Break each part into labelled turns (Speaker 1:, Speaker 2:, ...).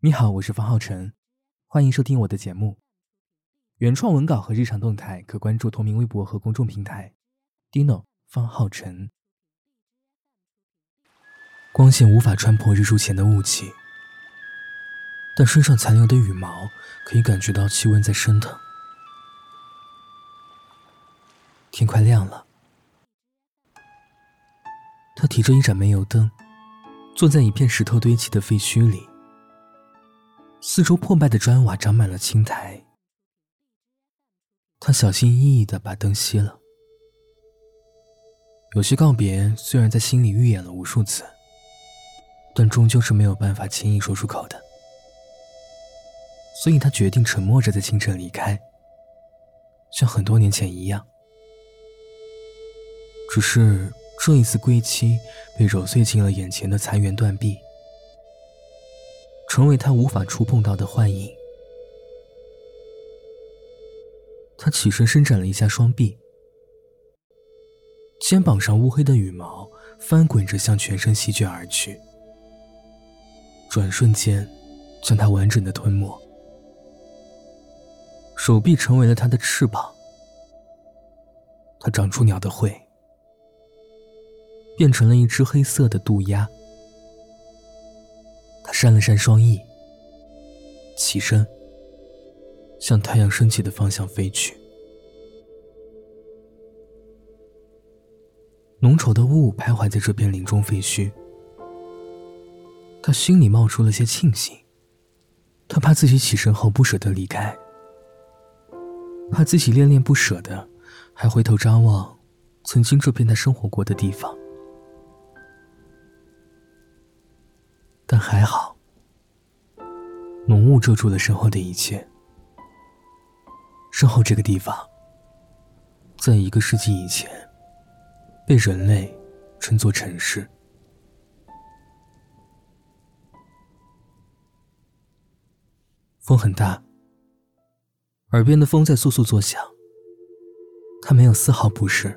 Speaker 1: 你好，我是方浩辰，欢迎收听我的节目。原创文稿和日常动态可关注同名微博和公众平台 “Dino 方浩辰”。光线无法穿破日出前的雾气，但身上残留的羽毛可以感觉到气温在升腾。天快亮了，他提着一盏煤油灯，坐在一片石头堆砌的废墟里。四周破败的砖瓦长满了青苔，他小心翼翼的把灯熄了。有些告别虽然在心里预演了无数次，但终究是没有办法轻易说出口的，所以他决定沉默着在清晨离开，像很多年前一样。只是这一次归期被揉碎进了眼前的残垣断壁。成为他无法触碰到的幻影。他起身伸展了一下双臂，肩膀上乌黑的羽毛翻滚着向全身席卷而去，转瞬间将他完整的吞没。手臂成为了他的翅膀，他长出鸟的喙，变成了一只黑色的渡鸦。扇了扇双翼，起身，向太阳升起的方向飞去。浓稠的雾徘徊在这片林中废墟，他心里冒出了些庆幸。他怕自己起身后不舍得离开，怕自己恋恋不舍的，还回头张望曾经这片他生活过的地方。但还好，遮住了身后的一切。身后这个地方，在一个世纪以前，被人类称作城市。风很大，耳边的风在簌簌作响。他没有丝毫不适。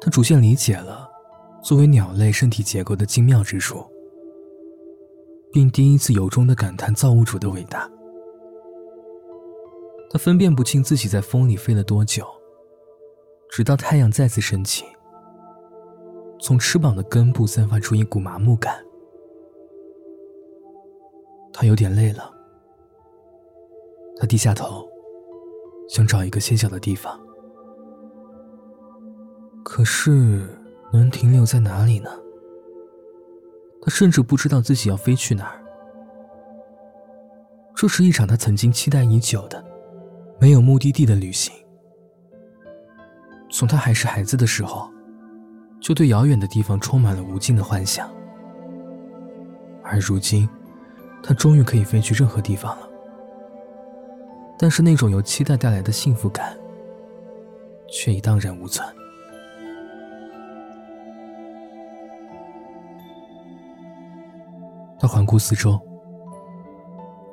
Speaker 1: 他逐渐理解了，作为鸟类身体结构的精妙之处。并第一次由衷的感叹造物主的伟大。他分辨不清自己在风里飞了多久，直到太阳再次升起，从翅膀的根部散发出一股麻木感。他有点累了，他低下头，想找一个歇脚的地方，可是能停留在哪里呢？他甚至不知道自己要飞去哪儿。这是一场他曾经期待已久的、没有目的地的旅行。从他还是孩子的时候，就对遥远的地方充满了无尽的幻想。而如今，他终于可以飞去任何地方了。但是那种由期待带来的幸福感，却已荡然无存。他环顾四周，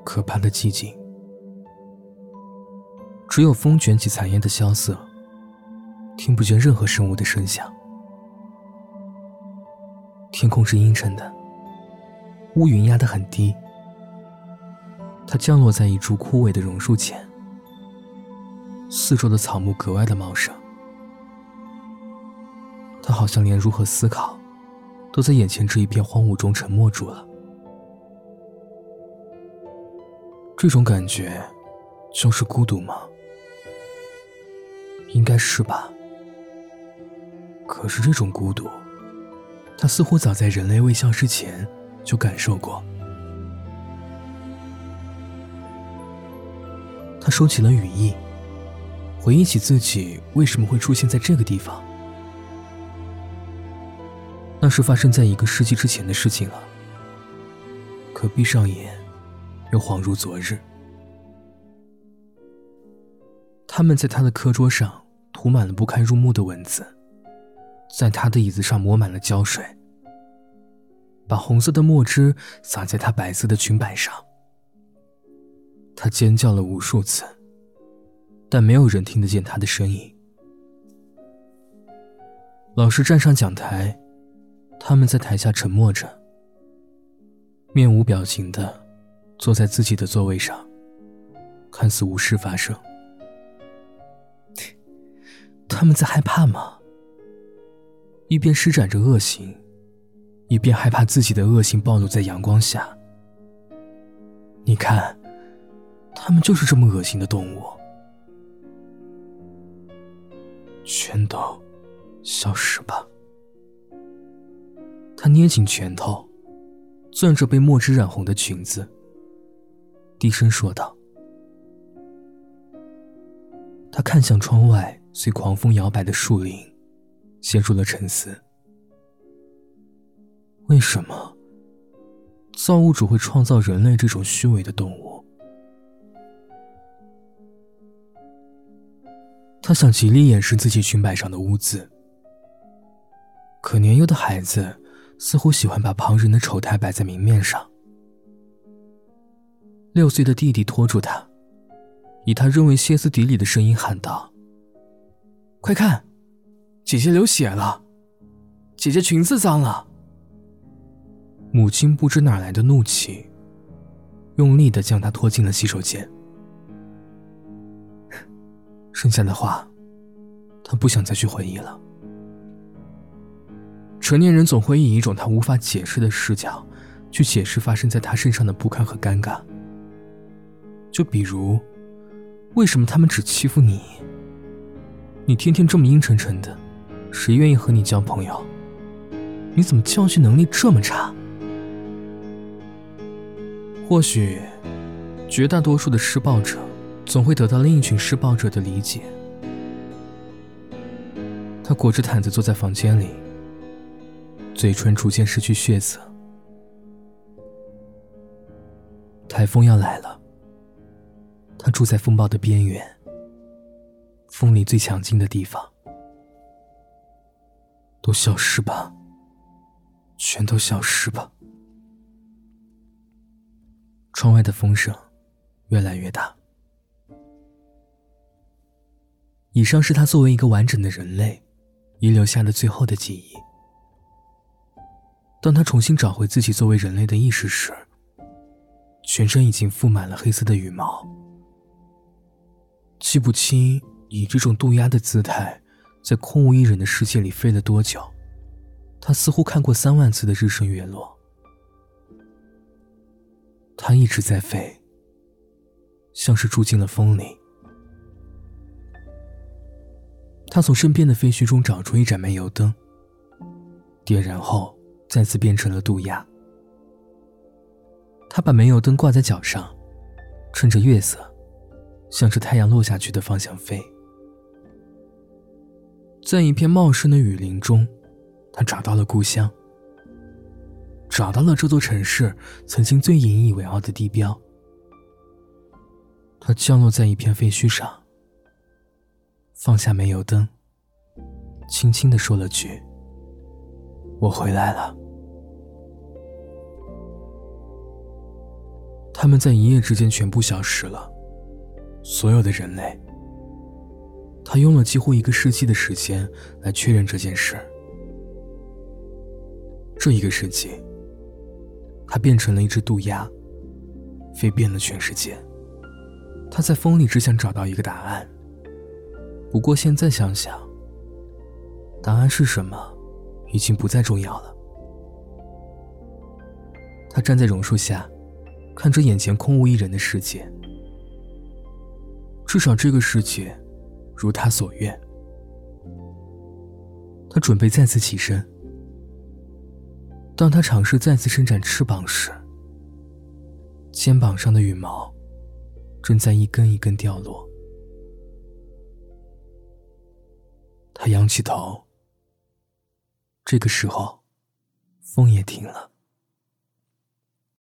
Speaker 1: 可怕的寂静，只有风卷起残烟的萧瑟，听不见任何生物的声响。天空是阴沉的，乌云压得很低。他降落在一株枯萎的榕树前，四周的草木格外的茂盛。他好像连如何思考，都在眼前这一片荒芜中沉默住了。这种感觉，就是孤独吗？应该是吧。可是这种孤独，他似乎早在人类未消失前就感受过。他收起了羽翼，回忆起自己为什么会出现在这个地方。那是发生在一个世纪之前的事情了。可闭上眼。又恍如昨日，他们在他的课桌上涂满了不堪入目的文字，在他的椅子上抹满了胶水，把红色的墨汁洒在他白色的裙摆上。他尖叫了无数次，但没有人听得见他的声音。老师站上讲台，他们在台下沉默着，面无表情的。坐在自己的座位上，看似无事发生。他们在害怕吗？一边施展着恶行，一边害怕自己的恶行暴露在阳光下。你看，他们就是这么恶心的动物，全都消失吧！他捏紧拳头，攥着被墨汁染红的裙子，低声说道。他看向窗外随狂风摇摆的树林，陷入了沉思。为什么？造物主会创造人类这种虚伪的动物。他想极力掩饰自己裙摆上的污渍，可年幼的孩子似乎喜欢把旁人的丑态摆在明面上。六岁的弟弟拖住他，以他认为歇斯底里的声音喊道：“快看，姐姐流血了，姐姐裙子脏了。”母亲不知哪来的怒气，用力的将他拖进了洗手间。剩下的话，他不想再去回忆了。成年人总会以一种他无法解释的视角，去解释发生在他身上的不堪和尴尬。就比如，为什么他们只欺负你？你天天这么阴沉沉的，谁愿意和你交朋友？你怎么教训能力这么差？或许，绝大多数的施暴者总会得到另一群施暴者的理解。他裹着毯子坐在房间里，嘴唇逐渐失去血色。台风要来了，他住在风暴的边缘，风力最强劲的地方。都消失吧，全都消失吧。窗外的风声越来越大。以上是他作为一个完整的人类遗留下的最后的记忆。当他重新找回自己作为人类的意识时，全身已经覆满了黑色的羽毛。记不清以这种渡鸦的姿态在空无一人的世界里飞了多久，他似乎看过三万次的日升月落。他一直在飞，像是住进了风里。他从身边的废墟中找出一盏煤油灯，点燃后再次变成了渡鸦。他把煤油灯挂在脚上，趁着月色，向着太阳落下去的方向飞。在一片茂盛的雨林中，他找到了故乡。找到了这座城市曾经最引以为傲的地标。他降落在一片废墟上，放下煤油灯，轻轻的说了句：“我回来了。”他们在一夜之间全部消失了，所有的人类。他用了几乎一个世纪的时间来确认这件事。这一个世纪。他变成了一只渡鸦，飞遍了全世界。他在风里只想找到一个答案。不过现在想想，答案是什么，已经不再重要了。他站在榕树下，看着眼前空无一人的世界。至少这个世界，如他所愿。他准备再次起身。当他尝试再次伸展翅膀时，肩膀上的羽毛正在一根一根掉落。他仰起头，这个时候，风也停了。